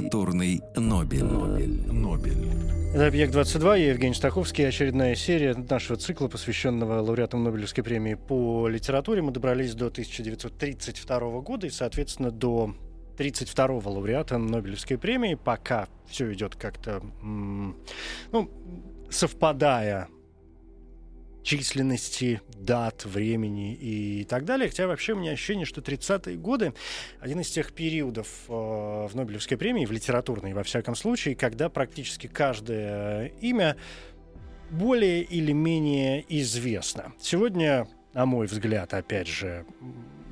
Литературный, Нобель. Нобель. Нобель. Это «Объект-22», я Евгений Стаховский. Очередная серия нашего цикла, посвященного лауреатам Нобелевской премии по литературе. Мы добрались до 1932 года и, соответственно, до 32-го лауреата Нобелевской премии. Пока все идет как-то, ну, совпадая численности, дат, времени и так далее. Хотя вообще у меня ощущение, что 30-е годы один из тех периодов э, в Нобелевской премии, в литературной во всяком случае, когда практически каждое имя более или менее известно. Сегодня, на мой взгляд, опять же,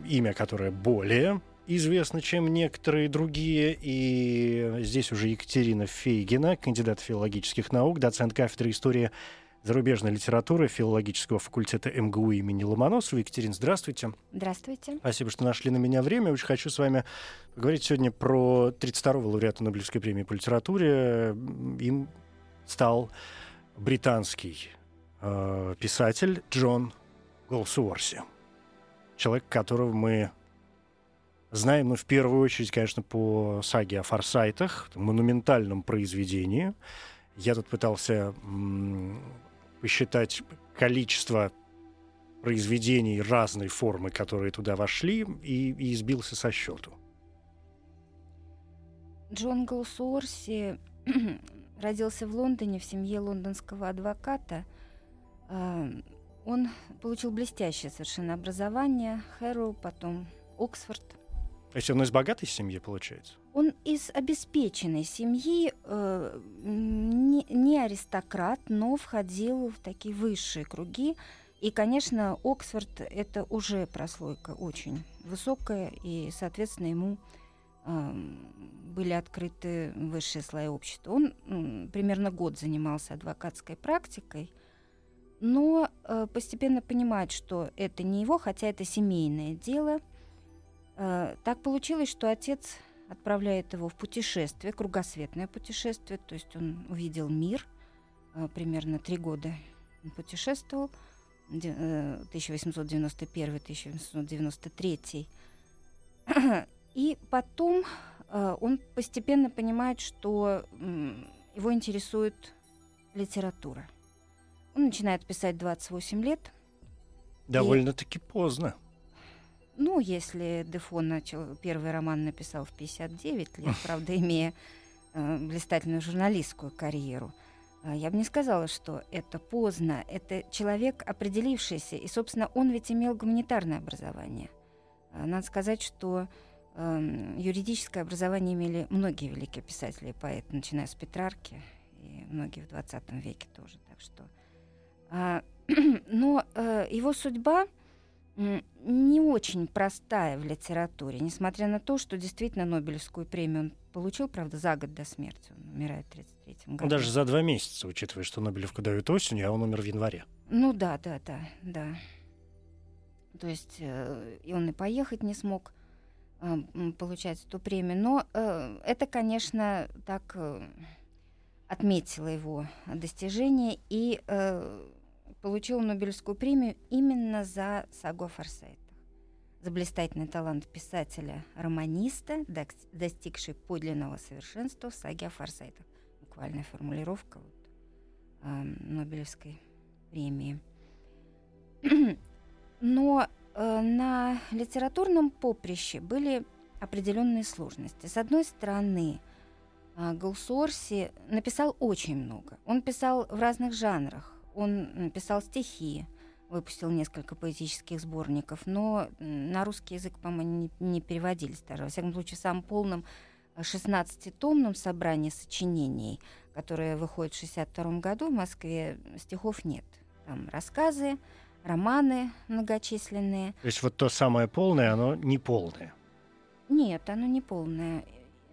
имя, которое более известно, чем некоторые другие. И здесь уже Екатерина Фейгина, кандидат филологических наук, доцент кафедры истории зарубежной литературы филологического факультета МГУ имени Ломоносова. Екатерина, здравствуйте. Здравствуйте. Спасибо, что нашли на меня время. Очень хочу с вами поговорить сегодня про 32-го лауреата Нобелевской премии по литературе. Им стал британский э, писатель Джон Голсуорси. Человек, которого мы знаем, ну, в первую очередь, конечно, по саге о форсайтах, монументальном произведении. Я тут пытался посчитать количество произведений разной формы, которые туда вошли, и, и избился со счету. Джон Голсуорси родился в Лондоне в семье лондонского адвоката. А, он получил блестящее совершенно образование, Хэрроу, потом Оксфорд. То есть он из богатой семьи, получается? Он из обеспеченной семьи, э, не, не аристократ, но входил в такие высшие круги. И, конечно, Оксфорд — это уже прослойка очень высокая, и, соответственно, ему э, были открыты высшие слои общества. Он э, примерно год занимался адвокатской практикой, но э, постепенно понимает, что это не его, хотя это семейное дело — Э, так получилось, что отец отправляет его в путешествие, кругосветное путешествие, то есть он увидел мир, э, примерно три года он путешествовал, 1891-1893. Э, И потом он постепенно понимает, что его интересует литература. Он начинает писать 28 лет. Довольно-таки поздно. Ну, если Дефо начал, первый роман написал в 59 лет, правда, имея э, блистательную журналистскую карьеру, э, я бы не сказала, что это поздно. Это человек, определившийся, и, собственно, он ведь имел гуманитарное образование. Э, надо сказать, что э, юридическое образование имели многие великие писатели и поэты, начиная с Петрарки, и многие в 20 веке тоже. Так что, э, но э, его судьба не очень простая в литературе, несмотря на то, что действительно Нобелевскую премию он получил, правда, за год до смерти. Он умирает в 1933 году. Ну, даже за два месяца, учитывая, что Нобелевку дают осенью, а он умер в январе. Ну да, да, да, да. То есть э, и он и поехать не смог э, получать эту премию. Но э, это, конечно, так э, отметило его достижение. И э, получил Нобелевскую премию именно за сагу о форсайтах. За блистательный талант писателя-романиста, достигший подлинного совершенства в саге о форсайтах. Буквальная формулировка вот, э, Нобелевской премии. Но э, на литературном поприще были определенные сложности. С одной стороны, э, Голсуорси написал очень много. Он писал в разных жанрах он писал стихи, выпустил несколько поэтических сборников, но на русский язык, по-моему, не, не переводились даже. Во всяком случае, в самом полном 16-томном собрании сочинений, которое выходит в 1962 году в Москве, стихов нет. Там рассказы, романы многочисленные. То есть вот то самое полное, оно не полное? Нет, оно не полное.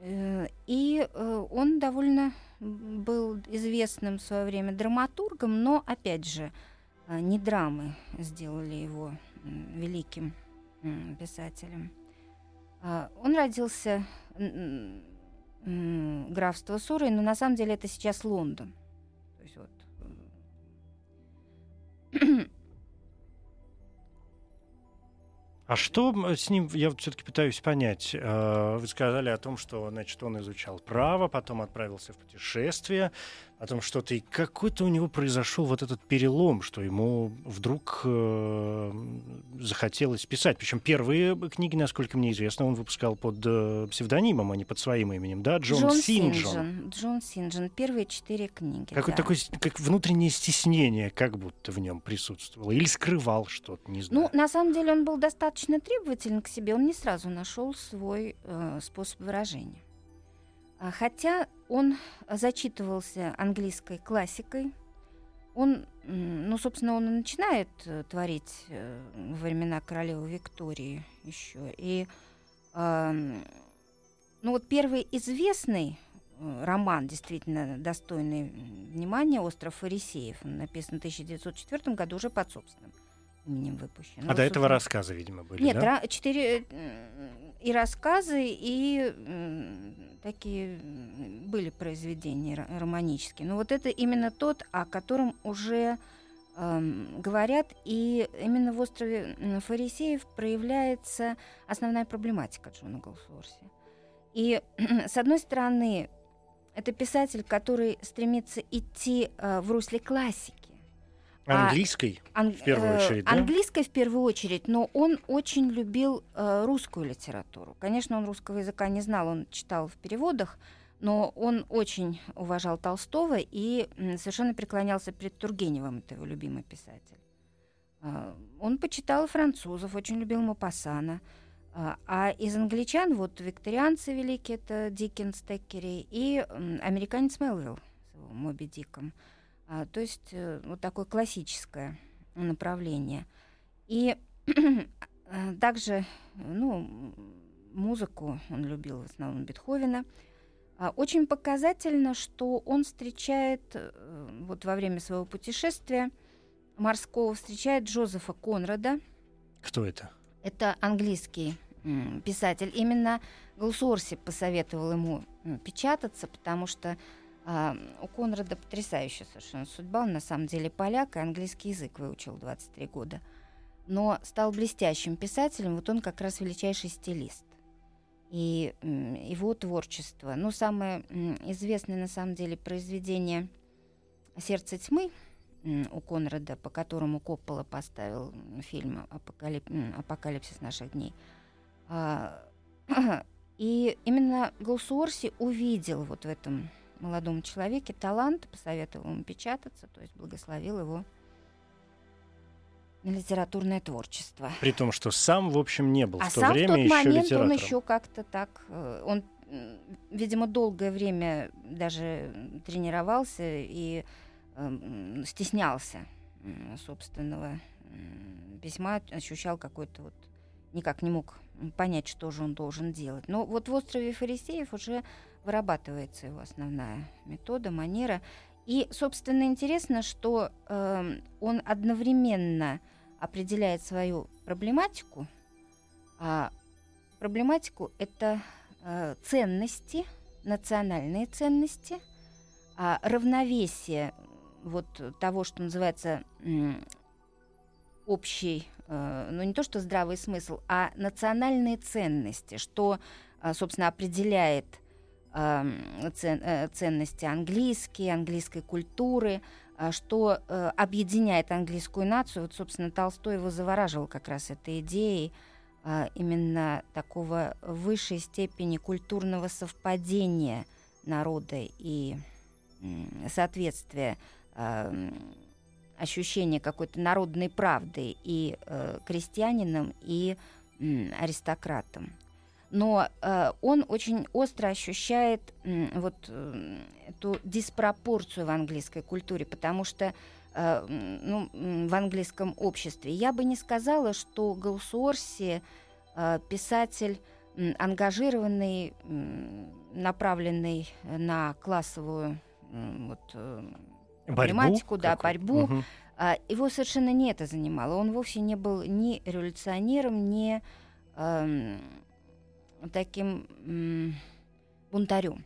Э, и э, он довольно был известным в свое время драматургом, но, опять же, э, не драмы сделали его великим писателем. А, он родился графство Сурой, но на самом деле это сейчас Лондон. А что с ним, я все-таки пытаюсь понять. Э, вы сказали о том, что значит, он изучал право, потом отправился в путешествие, о том, что ты какой-то у него произошел вот этот перелом, что ему вдруг э, захотелось писать. Причем первые книги, насколько мне известно, он выпускал под э, псевдонимом, а не под своим именем, да? Джон, Джон Синджон. Синджон. Джон Синджон. Первые четыре книги. Какое-то да. такое как внутреннее стеснение, как будто в нем присутствовало, или скрывал что-то, не знаю. Ну, на самом деле он был достаточно требователен к себе, он не сразу нашел свой э, способ выражения. А, хотя он зачитывался английской классикой, он, ну, собственно, он и начинает э, творить э, во времена королевы Виктории еще. И, ну, вот первый известный э, роман, действительно достойный внимания, «Остров фарисеев», написан в 1904 году уже под собственным именем выпущен. А ну, до этого рассказы, видимо, были, Нет, да? четыре и рассказы, и такие были произведения романические. Но вот это именно тот, о котором уже э, говорят, и именно в острове Фарисеев проявляется основная проблематика Джона Голсворси. И с одной стороны, это писатель, который стремится идти э, в русле классики английской а, ан- в первую э, очередь, да? Английской в первую очередь, но он очень любил э, русскую литературу. Конечно, он русского языка не знал, он читал в переводах, но он очень уважал Толстого и м, совершенно преклонялся перед Тургеневым, это его любимый писатель. Э, он почитал французов, очень любил Мапассана. Э, а из англичан вот викторианцы великие, это Диккенс, Теккери и э, американец Мелвилл с его Моби Диком. А, то есть э, вот такое классическое направление. И э, также, ну, музыку он любил в основном Бетховена. А, очень показательно, что он встречает, э, вот во время своего путешествия морского, встречает Джозефа Конрада. Кто это? Это английский писатель. Именно Голсуорси посоветовал ему печататься, потому что а, у Конрада потрясающая совершенно судьба. Он на самом деле поляк и английский язык выучил 23 года. Но стал блестящим писателем. Вот он как раз величайший стилист. И его творчество. Ну, самое известное на самом деле произведение «Сердце тьмы» у Конрада, по которому Коппола поставил фильм «Апокалип... «Апокалипсис наших дней». А, и именно Голсуорси увидел вот в этом молодому человеке талант, посоветовал ему печататься, то есть благословил его на литературное творчество. При том, что сам, в общем, не был а в то время в тот еще момент литератором. он еще как-то так... Э, он, видимо, долгое время даже тренировался и э, стеснялся собственного письма, ощущал какой-то вот... Никак не мог понять, что же он должен делать. Но вот в «Острове фарисеев» уже вырабатывается его основная метода, манера. И, собственно, интересно, что э, он одновременно определяет свою проблематику. А проблематику это э, ценности, национальные ценности, а равновесие вот того, что называется э, общий, э, ну не то что здравый смысл, а национальные ценности, что, э, собственно, определяет ценности английские, английской культуры, а, что э, объединяет английскую нацию. Вот, собственно, Толстой его завораживал как раз этой идеей именно такого высшей степени культурного совпадения народа и соответствия ощущения какой-то народной правды и э, крестьянинам, и аристократам но э, он очень остро ощущает э, вот э, эту диспропорцию в английской культуре, потому что э, ну, в английском обществе я бы не сказала, что Гаусуорси э, писатель э, ангажированный, э, направленный на классовую вот, э, Борьбу проблематику, да, борьбу. Мгм. А, его совершенно не это занимало. Он вовсе не был ни революционером, ни эм, таким бунтарем.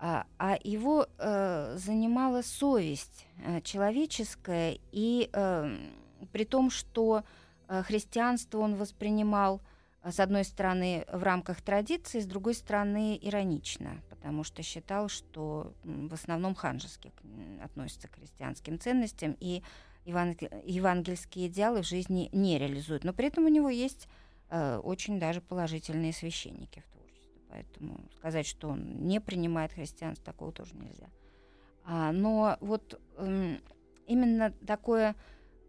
А, а его э, занимала совесть э, человеческая, и эм, при том, что э, христианство он воспринимал э, с одной стороны в рамках традиции, с другой стороны иронично, потому что считал, что в основном ханжески относится к христианским ценностям и еванг- евангельские идеалы в жизни не реализует. Но при этом у него есть э, очень даже положительные священники в творчестве. Поэтому сказать, что он не принимает христианство, такого тоже нельзя. А, но вот м, именно такое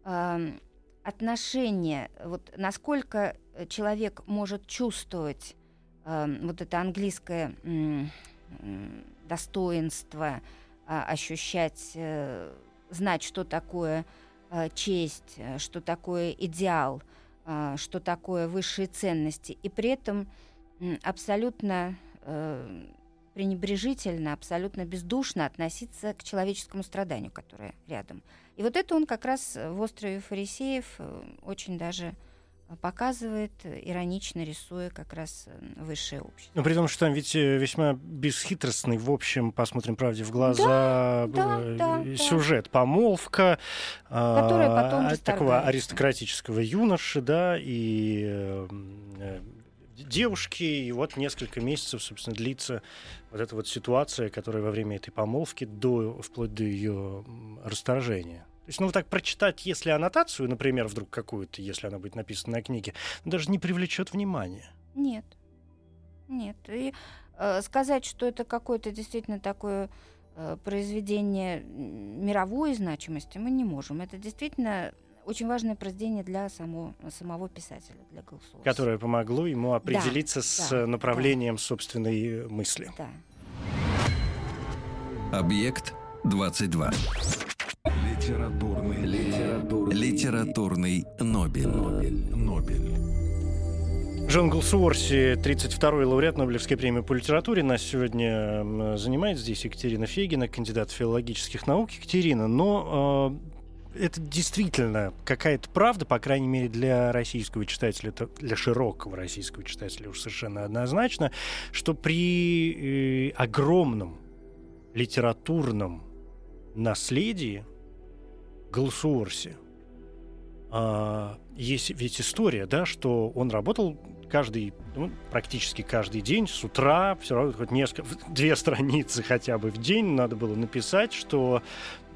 ам, отношение, вот насколько э, человек может чувствовать ам, вот это английское м, достоинство, а, ощущать, э, знать, что такое э, честь, э, что такое идеал, что такое высшие ценности, и при этом абсолютно э, пренебрежительно, абсолютно бездушно относиться к человеческому страданию, которое рядом. И вот это он как раз в «Острове фарисеев» э, очень даже показывает, э, иронично рисуя как раз э, высшее общество. Ну, при том, что там ведь э, весьма бесхитростный, в общем, посмотрим правде в глаза, да, э, да, да. сюжет, помолвка, а, Которая потом а, такого аристократического юноши, да, и э, э, девушки, и вот несколько месяцев, собственно, длится вот эта вот ситуация, которая во время этой помолвки до, вплоть до ее расторжения. То есть, ну, вот так прочитать, если аннотацию, например, вдруг какую-то, если она будет написана на книге, даже не привлечет внимания. Нет. Нет. И э, сказать, что это какое-то действительно такое э, произведение мировой значимости, мы не можем. Это действительно очень важное произведение для само, самого писателя, для Голсуорса. которое помогло ему определиться с да, э, направлением собственной мысли. Да. Объект 22. Литературный, литературный, Литературный Нобель. Нобель, Нобель. Джон Голсуорси, 32-й лауреат Нобелевской премии по литературе, нас сегодня занимает здесь Екатерина Фегина, кандидат филологических наук. Екатерина, но э, это действительно какая-то правда, по крайней мере, для российского читателя, для широкого российского читателя уж совершенно однозначно, что при э, огромном литературном наследии Голсуорси а, есть ведь история, да, что он работал каждый, ну, практически каждый день с утра, все равно хоть несколько, две страницы хотя бы в день надо было написать, что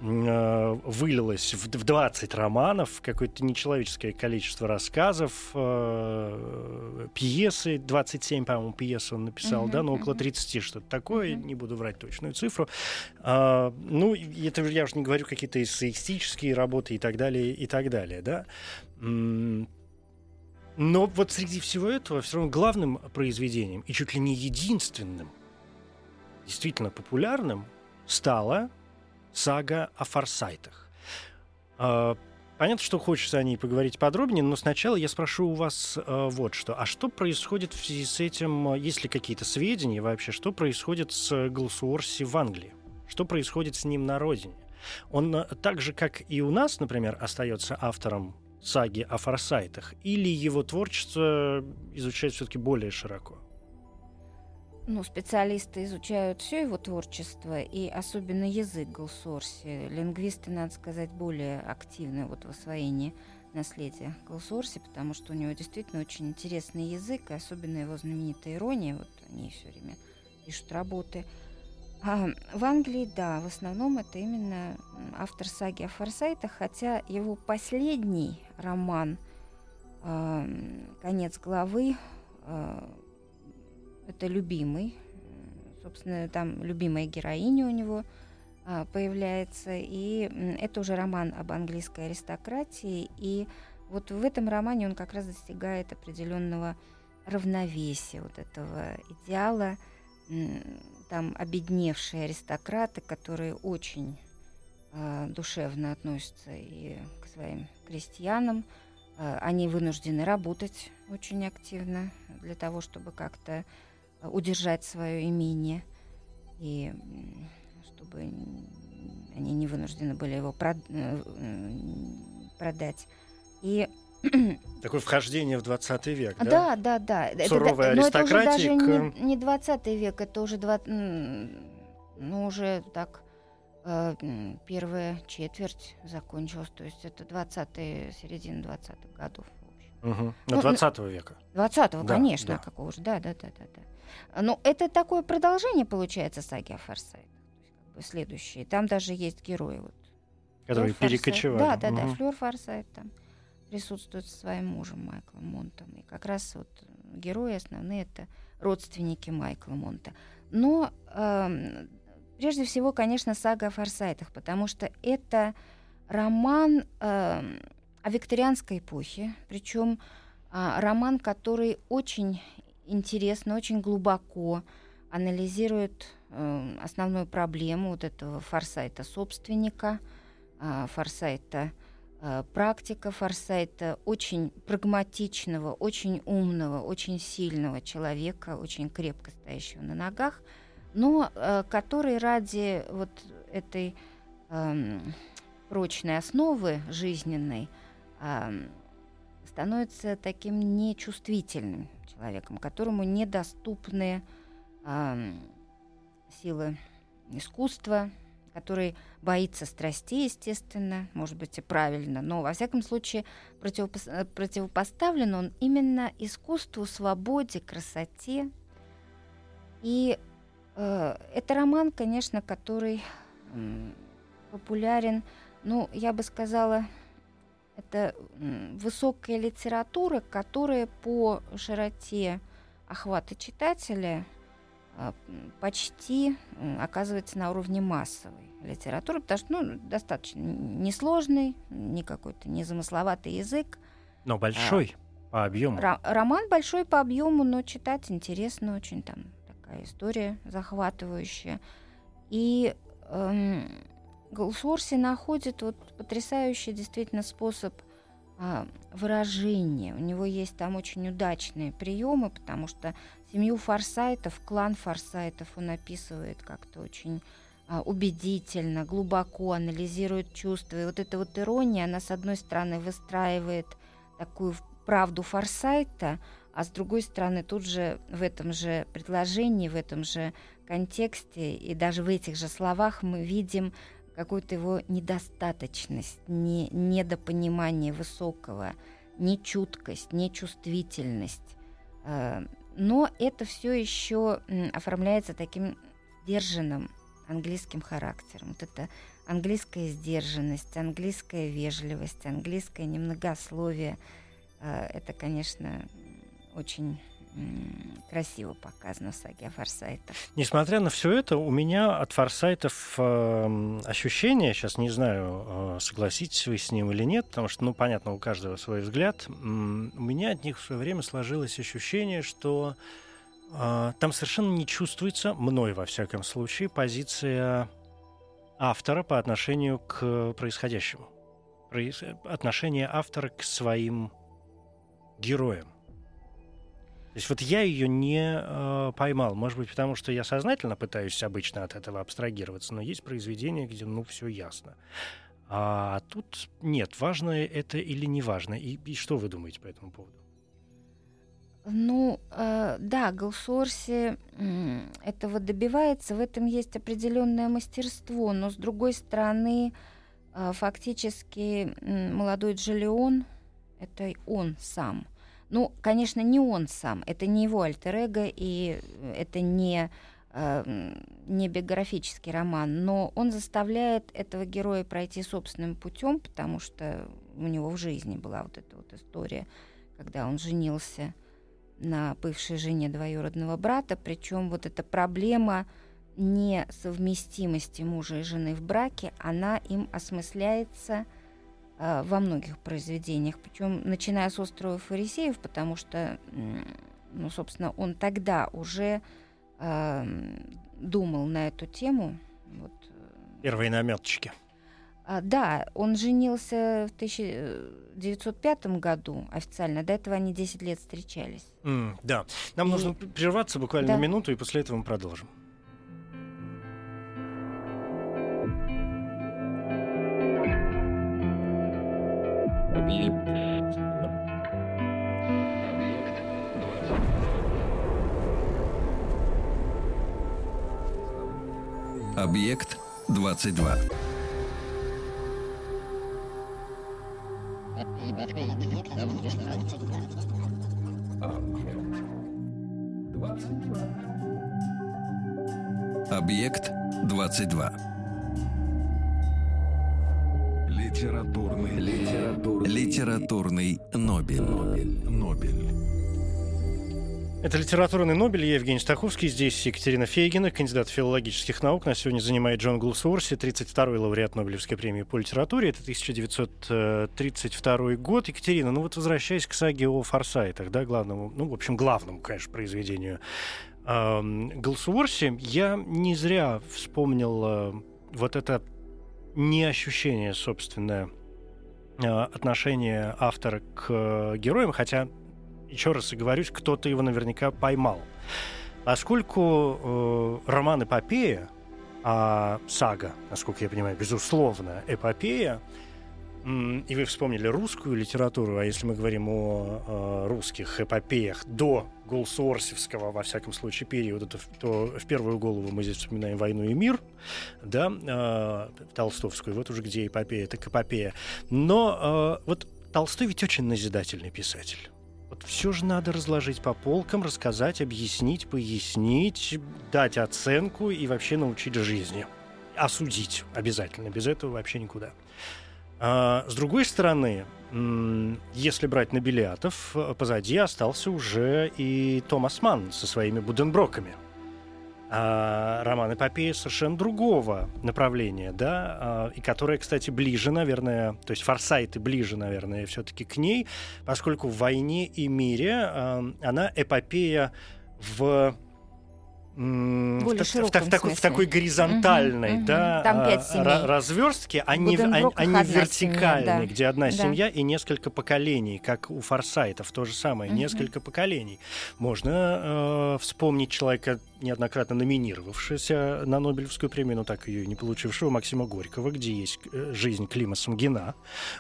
вылилось в, в 20 романов, какое-то нечеловеческое количество рассказов, э, пьесы, 27, по-моему, пьес он написал, Мгм, да, но около мгм. 30 что-то такое, Мгм. не буду врать точную цифру. А, ну, это я уже не говорю какие-то эссеистические работы и так далее, и так далее, да. Но вот среди всего этого все равно главным произведением и чуть ли не единственным, действительно популярным, стала сага о форсайтах. А, Понятно, что хочется о ней поговорить подробнее, но сначала я спрошу у вас э, вот что. А что происходит в связи с этим, есть ли какие-то сведения вообще, что происходит с Голсуорси в Англии? Что происходит с ним на родине? Он э, так же, как и у нас, например, остается автором саги о форсайтах, или его творчество изучают все-таки более широко? Ну, специалисты изучают все его творчество, и особенно язык Голсорси. Лингвисты, надо сказать, более активны вот в освоении наследия Голсорси, потому что у него действительно очень интересный язык, и особенно его знаменитая ирония, вот они все время пишут работы. А в Англии, да, в основном это именно автор саги о форсайтах, хотя его последний роман «Конец главы» а, это любимый. Собственно, там любимая героиня у него а, появляется. И это уже роман об английской аристократии. И вот в этом романе он как раз достигает определенного равновесия, вот этого идеала. Там обедневшие аристократы, которые очень а, душевно относятся и к своим крестьянам. А, Они вынуждены работать очень активно для того, чтобы как-то удержать свое имение и чтобы они не вынуждены были его прод... Э, продать. И Такое вхождение в 20 век, да? Да, да, да. Суровая это, но это уже даже не, не 20 век, это уже, 20, ну, уже так э, первая четверть закончилась, то есть это 20-е, середина 20-х годов. Угу. Ну, 20 века. 20-го, да, конечно, да. какого же, да, да, да, да, да. Но это такое продолжение, получается, саги о бы следующие. Там даже есть герои. Вот. Которые Флёр перекочевали. Да, да, угу. да, Флёр Форсайт там присутствует со своим мужем Майклом Монтом. И как раз вот герои основные это родственники Майкла Монта. Но э, прежде всего, конечно, сага о Форсайтах, потому что это роман э, о викторианской эпохе, причем э, роман, который очень интересно, очень глубоко анализирует э, основную проблему вот этого форсайта собственника, э, форсайта Э, практика Форсайта очень прагматичного, очень умного, очень сильного человека, очень крепко стоящего на ногах, но э, который ради вот этой э, прочной основы жизненной э, становится таким нечувствительным человеком, которому недоступны э, силы искусства, который боится страстей, естественно, может быть и правильно, но во всяком случае противопо- э, противопоставлен он именно искусству, свободе, красоте. И э, это роман, конечно, который э, популярен, ну, я бы сказала, это высокая литература, которая по широте охвата читателя а, почти оказывается на уровне массовой литературы, потому что ну, достаточно несложный, не какой-то незамысловатый язык. Но большой а, по объему. роман большой по объему, но читать интересно очень. Там такая история захватывающая. И эм, Голсворси находит вот потрясающий действительно способ а, выражения. У него есть там очень удачные приемы, потому что семью форсайтов, клан форсайтов он описывает как-то очень а, убедительно, глубоко анализирует чувства. И вот эта вот ирония, она с одной стороны выстраивает такую правду форсайта, а с другой стороны тут же в этом же предложении, в этом же контексте и даже в этих же словах мы видим какую-то его недостаточность, не, недопонимание высокого, нечуткость, нечувствительность. Э, но это все еще оформляется таким сдержанным английским характером. Вот это английская сдержанность, английская вежливость, английское немногословие. Э, это, конечно, очень красиво показано в саге о форсайтах. Несмотря на все это, у меня от форсайтов э, ощущение, сейчас не знаю, э, согласитесь вы с ним или нет, потому что, ну, понятно, у каждого свой взгляд, у меня от них в свое время сложилось ощущение, что э, там совершенно не чувствуется, мной во всяком случае, позиция автора по отношению к происходящему. Отношение автора к своим героям. То есть вот я ее не э, поймал. Может быть, потому что я сознательно пытаюсь обычно от этого абстрагироваться, но есть произведения, где ну все ясно. А тут нет, важно это или не важно. И, и что вы думаете по этому поводу? Ну, э, да, Галсорси э, этого добивается, в этом есть определенное мастерство, но с другой стороны, э, фактически э, молодой Джолион, это он сам – ну, конечно, не он сам, это не его альтер -эго, и это не, э, не биографический роман, но он заставляет этого героя пройти собственным путем, потому что у него в жизни была вот эта вот история, когда он женился на бывшей жене двоюродного брата, причем вот эта проблема несовместимости мужа и жены в браке, она им осмысляется – Э, во многих произведениях, причем начиная с острова фарисеев, потому что, ну, собственно, он тогда уже э, думал на эту тему. Вот. Первые наметочки. А, да, он женился в 1905 году официально. До этого они 10 лет встречались. Mm, да. Нам и... нужно прерваться буквально да. на минуту, и после этого мы продолжим. Объект 22. Объект 22. Литературный, литературный, Литературный Нобель. Это литературный Нобель. Я Евгений Стаховский. Здесь Екатерина Фейгина, кандидат филологических наук. Нас сегодня занимает Джон Гулсуорси, 32-й лауреат Нобелевской премии по литературе. Это 1932 год. Екатерина, ну вот возвращаясь к саге о Форсайтах, да, главному, ну, в общем, главному, конечно, произведению эм, Гулсуорси, я не зря вспомнил э, вот это не ощущение, собственное, э, отношение автора к э, героям, хотя еще раз и говорюсь, кто-то его наверняка поймал. Поскольку э, роман эпопея, а сага, насколько я понимаю, безусловно, эпопея, и вы вспомнили русскую литературу, а если мы говорим о э, русских эпопеях до Гулсуорсевского, во всяком случае, периода, то, то в первую голову мы здесь вспоминаем «Войну и мир», да, э, Толстовскую, вот уже где эпопея, так эпопея. Но э, вот Толстой ведь очень назидательный писатель. Вот все же надо разложить по полкам, рассказать, объяснить, пояснить, дать оценку и вообще научить жизни. Осудить обязательно. Без этого вообще никуда. А, с другой стороны, если брать Нобелиатов, э, позади остался уже и Томас Манн со своими Буденброками. А, роман эпопея совершенно другого направления, да, а, и которая, кстати, ближе, наверное, то есть Форсайты ближе, наверное, все-таки к ней, поскольку в «Войне и мире» а, она эпопея в в, в, в такой, в такой горизонтальной мгм. да, ра- разверстке, а не, а- а не одна семья, вертикальной, да. где одна Да. семья и несколько поколений, как у Форсайтов, то же самое, Мгм. несколько поколений. Можно э, вспомнить человека, неоднократно номинировавшегося на Нобелевскую премию, но так ее и не получившего, Максима Горького, где есть э, жизнь Клима Самгина.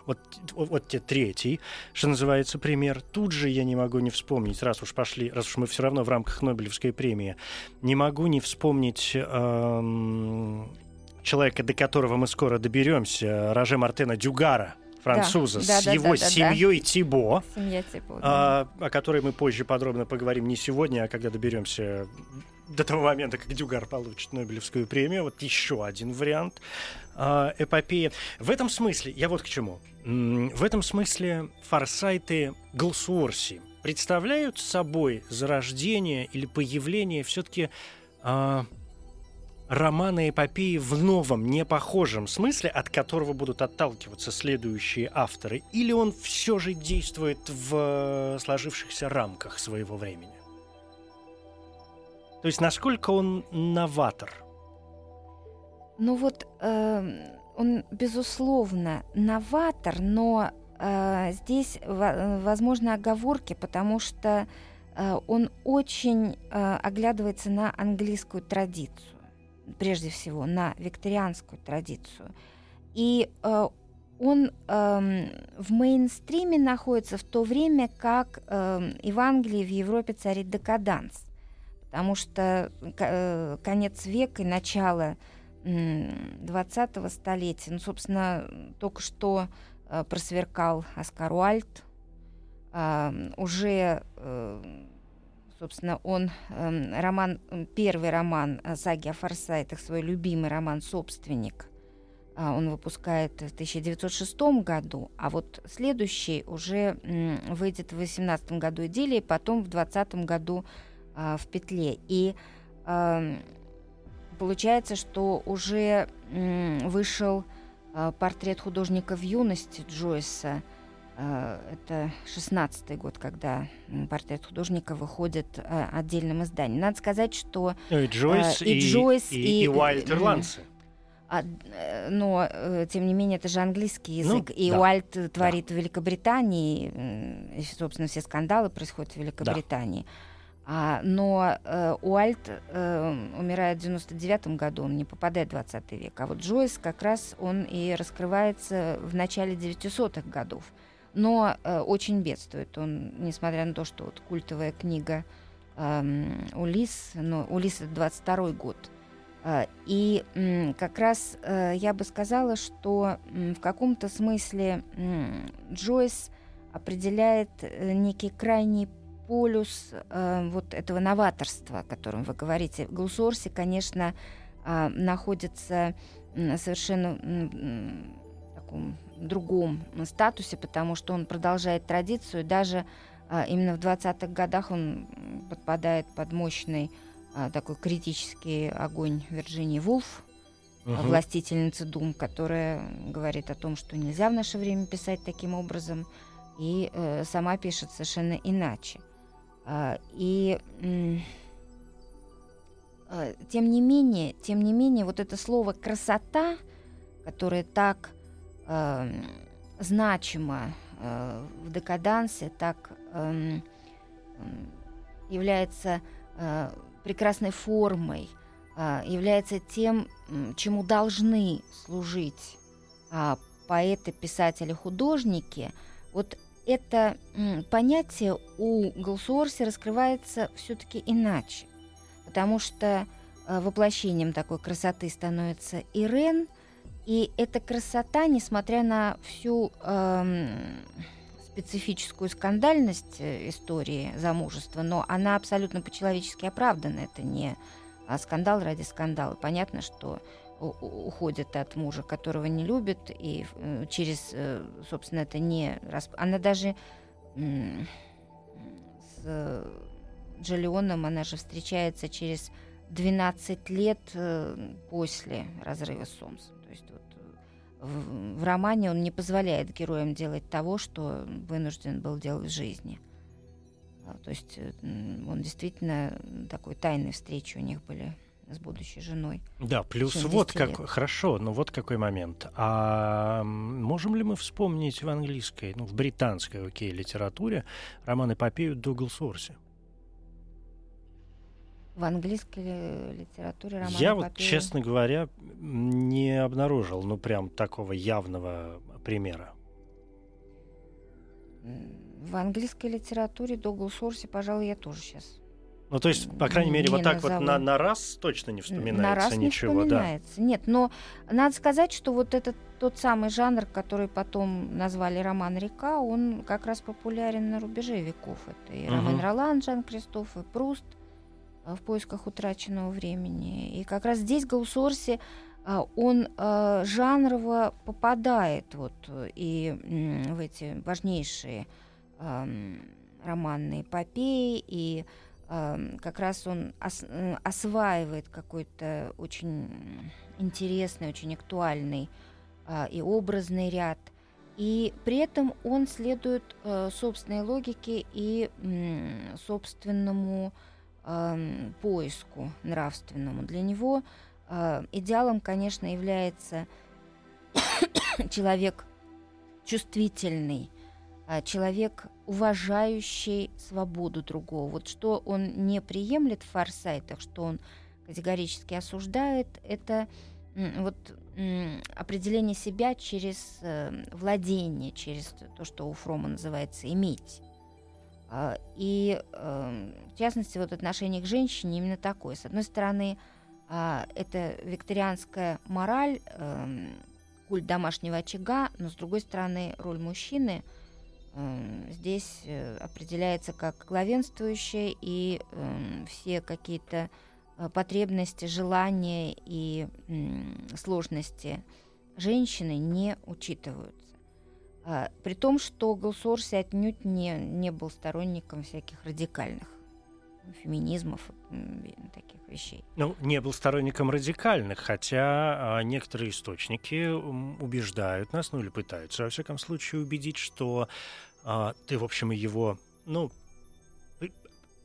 Вот, вот, те третий, что называется, пример. Тут же я не могу не вспомнить, раз уж пошли, раз уж мы все равно в рамках Нобелевской премии, не могу не вспомнить эм, человека, до которого мы скоро доберемся, Роже Мартена Дюгара, француза, Да, с да, его да, да, да. семьей Тибо. Семья типа. да. А, о которой мы позже подробно поговорим не сегодня, а когда доберемся до того момента, как Дюгар получит Нобелевскую премию. Вот еще один вариант а, эпопеи. В этом смысле, я вот к чему. В этом смысле форсайты Голсуорси представляют собой зарождение или появление все-таки романа эпопеи в новом, не похожем смысле, от которого будут отталкиваться следующие авторы, или он все же действует в э, сложившихся рамках своего времени? То есть насколько он новатор? Ну вот эм, он, безусловно, новатор, но э, здесь во- возможны оговорки, потому что э, он очень э, оглядывается на английскую традицию, прежде всего на викторианскую традицию. И э, он эм, в мейнстриме находится в то время, как эм, и в Англии, и в Европе царит декаданс. Потому что э, конец века и начало м, 20-го столетия, ну, собственно, только что э, просверкал Оскар Уальд, а, уже, э, собственно, он, эм, роман, первый роман «Саги о Форсайтах», свой любимый роман «Собственник», а, он выпускает в 1906 году, а вот следующий уже выйдет в 18 году «Идиллия», потом в 20 году а, в «Петле». И ам, получается, что уже м, вышел а, портрет художника в юности Джойса. А, Это 16 год, когда портрет художника выходит а, отдельным изданием. Надо сказать, что Ну, и Джойс, и Джойс, и, и- и Уайльд м, ирландцы. а, э, но, э, тем не менее, это же английский Ну, язык. и да, Уальт творит в Великобритании. И, собственно, все скандалы происходят в Великобритании. А, но э, Уальт э, умирает в 99 году, он не попадает в 20 век. А вот Джойс как раз он и раскрывается в начале 900-х годов. Но э, очень бедствует он, несмотря на то, что вот культовая книга эм, Улис, но Улис это 22 год, А, и как раз э, я бы сказала, что в каком-то смысле Джойс определяет э, некий крайний полюс э, вот этого новаторства, о котором вы говорите. В Глусорсе, конечно, а, находится совершенно в таком другом статусе, потому что он продолжает традицию. Даже а, именно в 20-х годах он подпадает под мощный а, такой критический огонь Вирджинии Вулф, угу. властительницы Дум, которая говорит о том, что нельзя в наше время писать таким образом, и э, сама пишет совершенно иначе. Э, и э, тем не менее, тем не менее, вот это слово красота, которое так э, значимо э, в декадансе, так э, является э, прекрасной формой, а, является тем, чему должны служить а, поэты, писатели, художники, вот это понятие у Голсуорси раскрывается все-таки иначе, потому что а, воплощением такой красоты становится Ирен, и эта красота, несмотря на всю эм, специфическую скандальность э, истории замужества, но она абсолютно по-человечески оправдана. Это не а, скандал ради скандала. Понятно, что уходит от мужа, которого не любит, и э, через, э, собственно, это не... Она даже с Джолионом, она же встречается через 12 лет после разрыва с Сомсом в, в романе он не позволяет героям делать того, что вынужден был делать в жизни. А, то есть э, он действительно такой тайной встречи у них были с будущей женой. Да, плюс вот как хорошо, но вот какой момент. А можем ли мы вспомнить в английской, ну в британской, окей, литературе роман эпопею Дуглас Орси? в английской литературе роман Я вот, честно говоря, не обнаружил, ну, прям такого явного примера. В английской литературе Дуглас Орси, пожалуй, я тоже сейчас ну, то есть, по крайней мере, вот так назову. вот на, на раз точно не вспоминается на раз ничего, не вспоминается. да. Нет, но надо сказать, что вот этот тот самый жанр, который потом назвали роман «Река», он как раз популярен на рубеже веков. Это и Роман Ролан, Жан Кристоф, и Пруст – в поисках утраченного времени. И как раз здесь Гаусорси а, он а, жанрово попадает вот и в эти важнейшие романные эпопеи, и как раз он ос, осваивает какой-то очень интересный, очень актуальный а, и образный ряд. И при этом он следует собственной логике и собственному э, поиску нравственному. Для него э, идеалом, конечно, является человек чувствительный, э, человек, уважающий свободу другого. Вот что он не приемлет в форсайтах, что он категорически осуждает, это вот определение себя через э, владение, через то, что у Фрома называется иметь. А, и эм, в частности, вот отношение к женщине именно такое. С одной стороны, а, это викторианская мораль, эм, культ домашнего очага, но с другой стороны, роль мужчины здесь э, определяется как главенствующая, и все какие-то э, потребности, желания и сложности женщины не учитываются. А, при том, что Голсорси отнюдь не, не был сторонником всяких радикальных феминизмов, таких вещей. Ну, не был сторонником радикальных, хотя а, некоторые источники убеждают нас, ну или пытаются, во всяком случае, убедить, что а, ты, в общем, его, ну,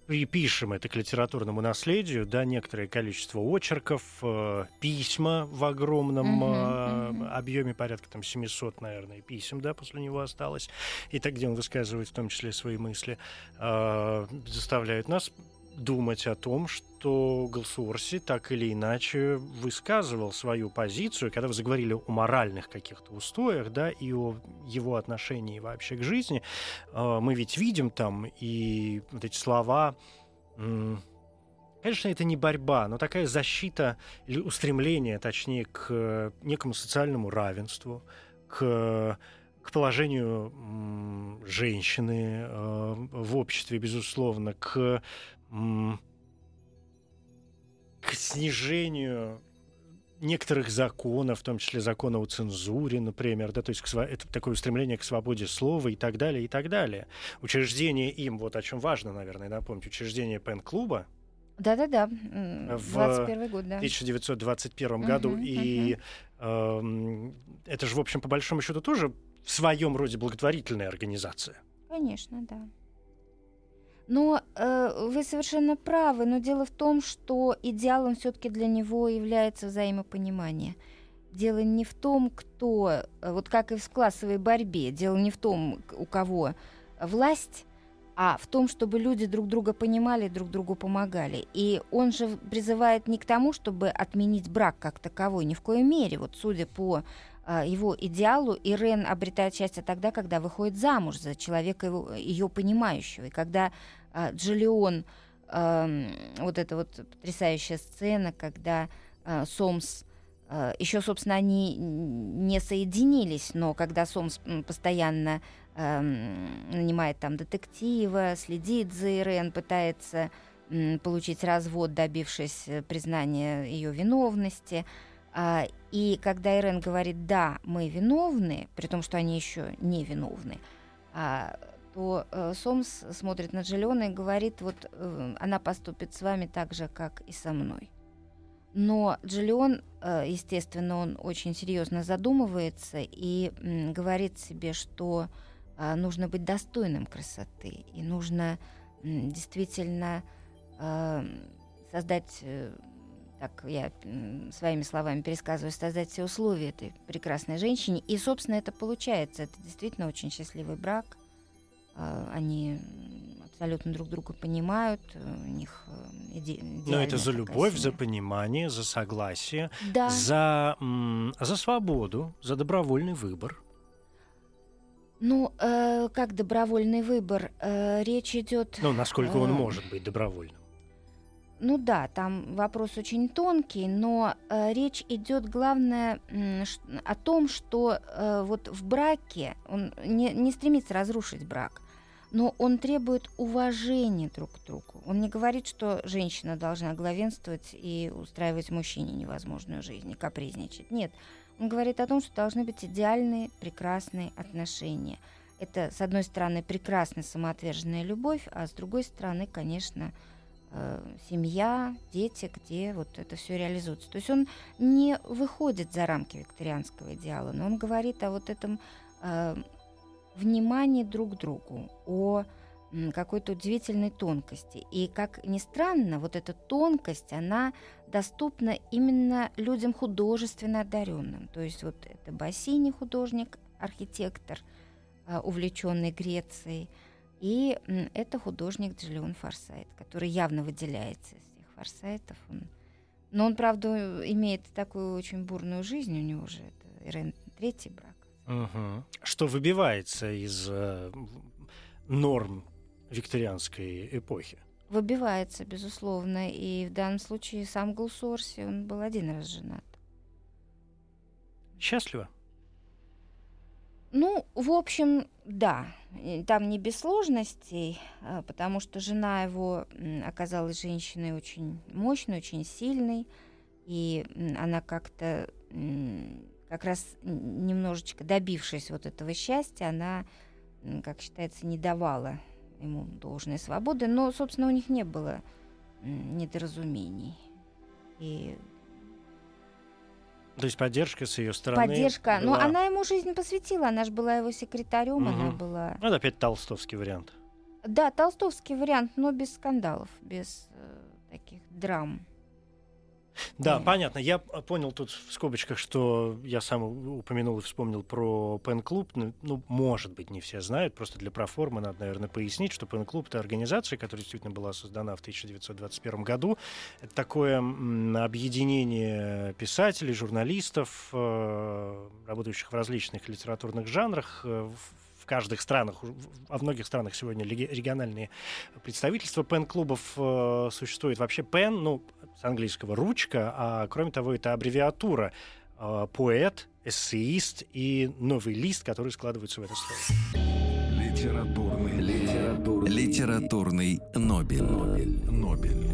припишем это к литературному наследию, да, некоторое количество очерков, э, письма в огромном э, объеме, порядка там 700, наверное, писем, да, после него осталось, и так, где он высказывает в том числе свои мысли, э, заставляют нас думать о том, что Галсуорси так или иначе высказывал свою позицию, когда вы заговорили о моральных каких-то устоях, да, и о его отношении вообще к жизни, э, мы ведь видим там и вот эти слова Конечно, это не борьба, но такая защита или устремление, точнее, к некому социальному равенству, к, к положению женщины э, в обществе, безусловно, к, к снижению некоторых законов, в том числе закона о цензуре, например, да, то есть к, это такое устремление к свободе слова и так далее, и так далее. Учреждение им, вот о чем важно, наверное, напомнить, учреждение пен-клуба, да-да-да, 21 год, да. В 1921 году. Uh-huh, и uh-huh. Э, это же, в общем, по большому счету тоже в своем роде благотворительная организация. Конечно, да. Но э, вы совершенно правы, но дело в том, что идеалом все-таки для него является взаимопонимание. Дело не в том, кто, э, вот как и в классовой борьбе, дело не в том, у кого власть, а в том, чтобы люди друг друга понимали, друг другу помогали. И он же призывает не к тому, чтобы отменить брак как таковой, ни в коей мере. Вот судя по э, его идеалу, Ирен обретает счастье тогда, когда выходит замуж за человека его, ее понимающего. И когда Джиллион, э, вот эта вот потрясающая сцена, когда э, Сомс еще, собственно, они не соединились, но когда Сомс постоянно нанимает там детектива, следит за Ирен, пытается получить развод, добившись э, признания ее виновности. А, и когда Ирен говорит, да, мы виновны, при том, что они еще не виновны, а, то э, Сомс смотрит на Джиллиона и говорит, вот э, она поступит с вами так же, как и со мной. Но Джиллион, естественно, он очень серьезно задумывается и говорит себе, что а, нужно быть достойным красоты, и нужно действительно а, создать, э, так я своими словами пересказываю, создать все условия этой прекрасной женщине. И, собственно, это получается. Это действительно очень счастливый брак. А, они абсолютно друг друга понимают, у них э, иде- Но это за любовь, семья. за понимание, за согласие, да. за, за свободу, за добровольный выбор. Ну, э, как добровольный выбор? Э, речь идет. Ну, насколько э, он может быть добровольным? Ну да, там вопрос очень тонкий, но э, речь идет главное о том, что э, вот в браке он не, не стремится разрушить брак, но он требует уважения друг к другу. Он не говорит, что женщина должна главенствовать и устраивать мужчине невозможную жизнь и капризничать. Нет, он говорит о том, что должны быть идеальные, прекрасные отношения. Это, с одной стороны, прекрасная самоотверженная любовь, а с другой стороны, конечно, семья, дети, где вот это все реализуется. То есть он не выходит за рамки викторианского идеала, но он говорит о вот этом э, внимании друг к другу, о какой-то удивительной тонкости. И, как ни странно, вот эта тонкость, она доступна именно людям художественно одаренным. То есть вот это Бассини художник, архитектор, а, увлеченный Грецией, и это художник Джиллион Форсайт, который явно выделяется из всех Форсайтов. Он... Но он, правда, имеет такую очень бурную жизнь, у него же это Ирен третий брак. Угу. Что выбивается из э, норм викторианской эпохи. Выбивается, безусловно. И в данном случае сам Гулсорси, он был один раз женат. Счастливо? Ну, в общем, да. Там не без сложностей, а, потому что жена его оказалась женщиной очень мощной, очень сильной. И она как-то, как раз немножечко добившись вот этого счастья, она, как считается, не давала ему должной свободы, но, собственно, у них не было недоразумений. И то есть поддержка с ее стороны. Поддержка. Была... Но она ему жизнь посвятила. Она же была его секретарем, угу. она была. Ну, это опять толстовский вариант. Да, толстовский вариант, но без скандалов, без э, таких драм. Да, mm. понятно. Я понял тут в скобочках, что я сам упомянул и вспомнил про Пен-клуб. Ну, ну, может быть, не все знают. Просто для проформы надо, наверное, пояснить, что Пен-клуб — это организация, которая действительно была создана в 1921 году. Это такое объединение писателей, журналистов, э, работающих в различных литературных жанрах, э, каждых странах, во многих странах сегодня региональные представительства пен-клубов э, существует. Вообще пен, ну, с английского ручка, а кроме того, это аббревиатура э, поэт, эссеист и новый лист, который складывается в это слово. Литературный, литературный, литературный Нобель. Нобель. Нобель.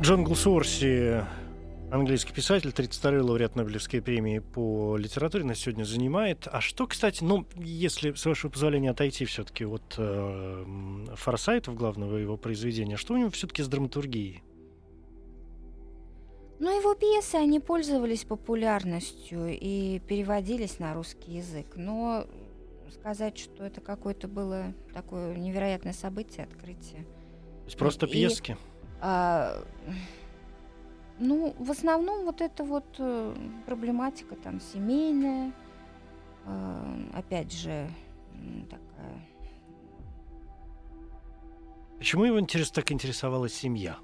Джон Гулсуорси, английский писатель, 32-й лауреат Нобелевской премии по литературе, нас сегодня занимает. А что, кстати, ну, если, с вашего позволения, отойти все-таки от э, Форсайтов, главного его произведения, что у него все-таки с драматургией? Ну, его пьесы, они пользовались популярностью и переводились на русский язык. Но сказать, что это какое-то было такое невероятное событие, открытие. То есть просто и, пьески? А, ну, в основном вот эта вот э, проблематика там семейная, э, опять же, такая. Почему его интерес так интересовала семья?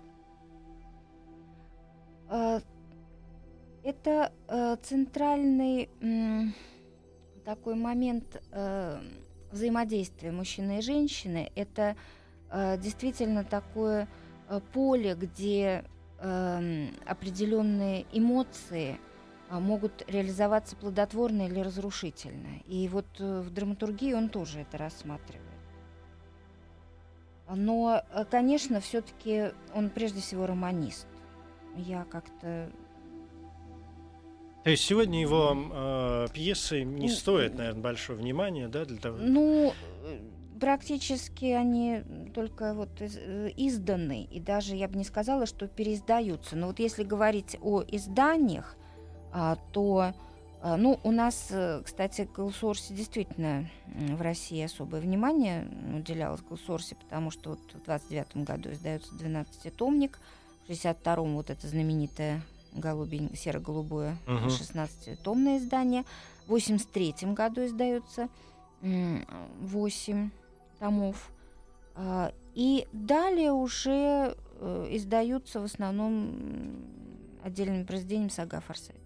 Э, это центральный такой момент взаимодействия мужчины и женщины. Это действительно такое поле, где э, определенные эмоции э, могут реализоваться плодотворно или разрушительно. И вот э, в драматургии он тоже это рассматривает. Но, э, конечно, все-таки он прежде всего романист. Я как-то то есть сегодня его э, пьесы не стоят, наверное, большого внимания, да, для того. Ну, практически они только вот э, изданы, и даже я бы не сказала, что переиздаются. Но вот если говорить о изданиях, а, то а, ну, у нас, э, кстати, Голсорсе действительно в России особое внимание уделялось Голсорсе, потому что вот в 29 году издается 12-томник, в 62-м вот это знаменитое голубень, серо-голубое угу. 16-томное издание, в 83 году издается 8 томов. А, и далее уже э, издаются в основном отдельными произведениями сага Форсайт.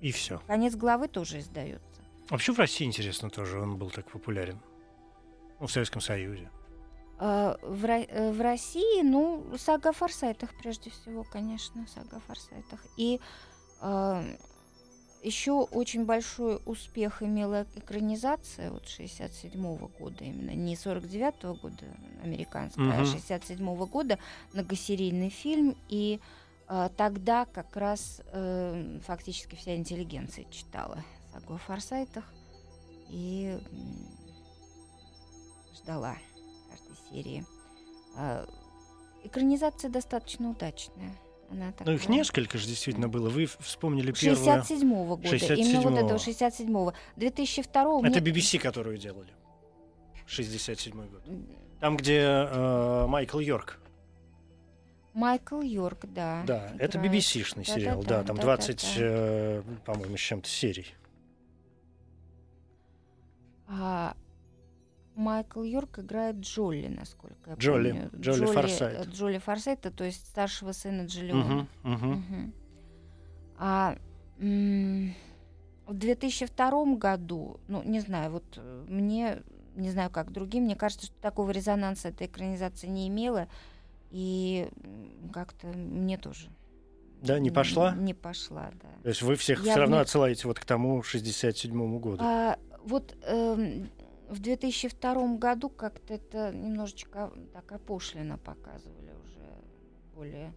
И все. Конец главы тоже издается. Вообще в России, интересно, тоже он был так популярен. Ну, в Советском Союзе. А, в, э, в России, ну, сага о Форсайтах, прежде всего, конечно, сага о Форсайтах. И а, еще очень большой успех имела экранизация вот 67 -го года, именно не 49 -го года американская, угу. а 67 -го года многосерийный фильм. И э, тогда как раз э, фактически вся интеллигенция читала сагу о Форсайтах и ждала каждой серии. Э, экранизация достаточно удачная. Она такая. Ну, их несколько же действительно было. Вы вспомнили первую... 67-го года. 67 Именно вот этого 67-го. 2002-го... Это мне... BBC, которую делали. 67-й год. Там, где э, Майкл Йорк. Майкл Йорк, да. Да, играет. это BBC-шный да, сериал, да, да, да там да, 20, да, да. Э, по-моему, с чем-то серий. А, Майкл Йорк играет Джоли, насколько я Джоли, помню. Джоли, Джоли Форсайт. Э, Джоли Форсайта, то есть старшего сына Джиллиона. Угу, угу. Угу. А в 2002 году, ну, не знаю, вот э, мне, не знаю, как другим, мне кажется, что такого резонанса эта экранизация не имела, и как-то мне тоже. Да, не пошла? Не, не пошла, да. То есть вы всех все равно мне... отсылаете вот к тому 67-му году? А, вот э, в 2002 году как-то это немножечко так опошленно показывали уже более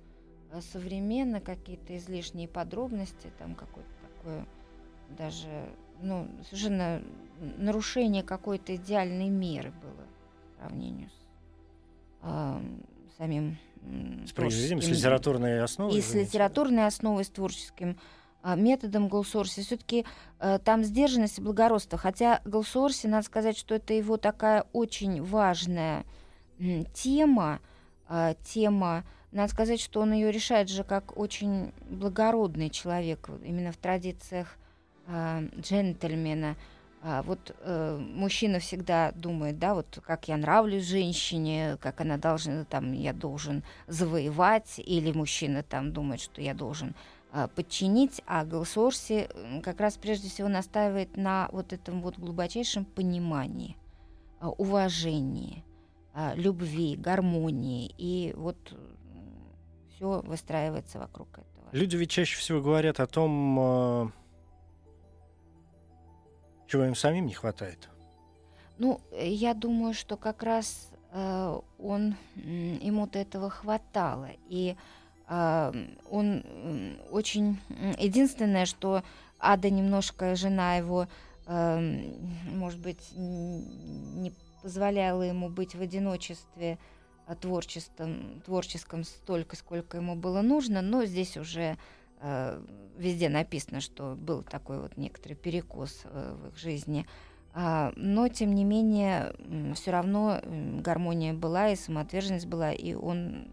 э, современно, какие-то излишние подробности, там какое-то такое даже, ну, совершенно нарушение какой-то идеальной меры было по сравнению с э, самим с произведением, с литературной основой? И с литературной основой, с творческим методом голсорси. Все-таки э, там сдержанность и благородство. Хотя голсорси, надо сказать, что это его такая очень важная тема. Э, тема, надо сказать, что он ее решает же как очень благородный человек, именно в традициях э, джентльмена. А вот э, мужчина всегда думает, да, вот как я нравлюсь женщине, как она должна, там, я должен завоевать, или мужчина там думает, что я должен подчинить, а Голосорси как раз прежде всего настаивает на вот этом вот глубочайшем понимании, э, уважении, э, любви, гармонии, и вот все выстраивается вокруг этого. Люди ведь чаще всего говорят о том, чего им самим не хватает? Ну, я думаю, что как раз э, он ему-то этого хватало. И э, он очень... Единственное, что Ада немножко, жена его, э, может быть, не позволяла ему быть в одиночестве творческом, творческом столько, сколько ему было нужно, но здесь уже везде написано, что был такой вот некоторый перекос в их жизни. А, но, тем не менее, все равно гармония была и самоотверженность была, и он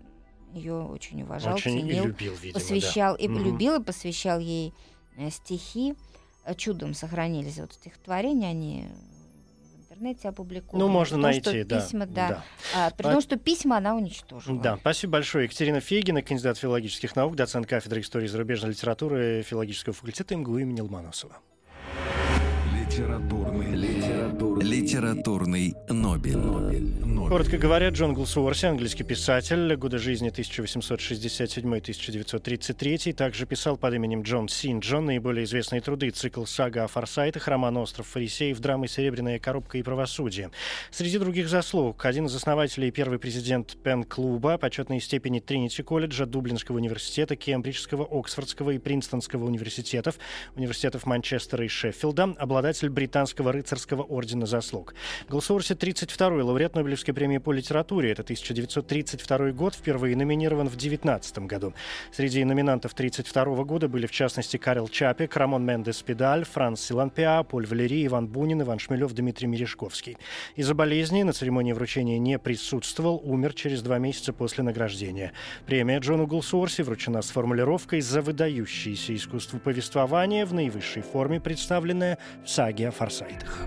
ее очень уважал, очень ценил, и любил, видимо, посвящал, да. и угу. любил, и посвящал ей э, стихи. Чудом сохранились вот стихотворения, они интернете опубликованы. Ну, можно том, найти, да. Письма, да. да. А, при том, что письма она уничтожила. Да, спасибо большое. Екатерина Фейгина, кандидат филологических наук, доцент кафедры истории и зарубежной литературы филологического факультета МГУ имени Ломоносова. Литературный, литературный, литературный Нобель. Нобель. Нобель. Коротко говоря, Джон Голсуорси, английский писатель, годы жизни 1867-1933, также писал под именем Джон Син Джон наиболее известные труды, цикл «Сага о форсайтах», роман «Остров фарисеев», драмы «Серебряная коробка» и «Правосудие». Среди других заслуг, один из основателей и первый президент Пен-клуба, почетные степени Тринити колледжа, Дублинского университета, Кембриджского, Оксфордского и Принстонского университетов, университетов Манчестера и Шеффилда, обладатель британского рыцарского ордена заслуг. Голсуорси 32-й лауреат Нобелевской премии по литературе. Это 1932 год, впервые номинирован в 19 году. Среди номинантов 1932 года были, в частности, Карел Чапик, Рамон Мендес Педаль, Франц Силанпиа, Поль Валерий, Иван Бунин, Иван Шмелев, Дмитрий Мережковский. Из-за болезни на церемонии вручения не присутствовал, умер через два месяца после награждения. Премия Джону Голсуорси вручена с формулировкой «За выдающееся искусство повествования в наивысшей форме, представленное в саге о форсайтах».